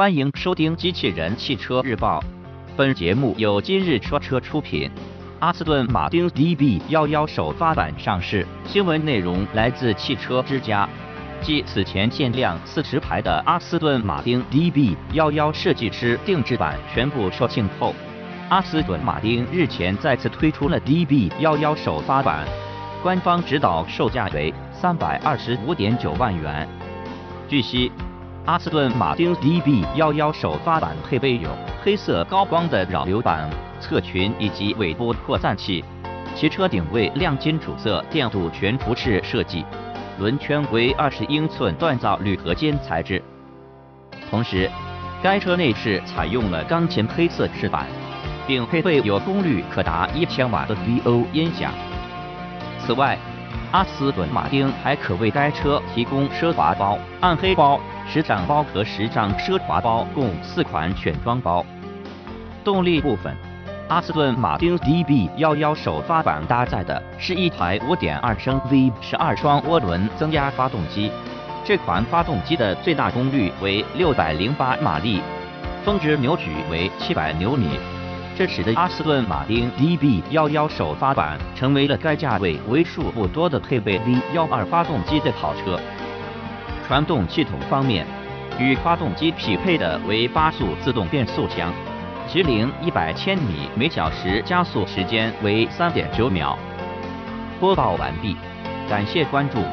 欢迎收听《机器人汽车日报》，本节目由今日说车出品。阿斯顿马丁 DB 幺幺首发版上市，新闻内容来自汽车之家。继此前限量四十台的阿斯顿马丁 DB 幺幺设计师定制版全部售罄后，阿斯顿马丁日前再次推出了 DB 幺幺首发版，官方指导售价为三百二十五点九万元。据悉，阿斯顿马丁 DB 幺幺首发版配备有黑色高光的扰流板、侧裙以及尾部扩散器，其车顶为亮金主色电镀全幅式设计。轮圈为二十英寸锻造铝合金材质，同时，该车内饰采用了钢琴黑色饰板，并配备有功率可达一千瓦的 VO 音响。此外，阿斯顿马丁还可为该车提供奢华包、暗黑包、时尚包和时尚奢华包共四款选装包。动力部分。阿斯顿马丁 DB 幺幺首发版搭载的是一台5.2升 V 十二双涡轮增压发动机，这款发动机的最大功率为608马力，峰值扭矩为700牛米，这使得阿斯顿马丁 DB 幺幺首发版成为了该价位为数不多的配备 V 幺二发动机的跑车。传动系统方面，与发动机匹配的为八速自动变速箱。直零一百千米每小时加速时间为三点九秒。播报完毕，感谢关注。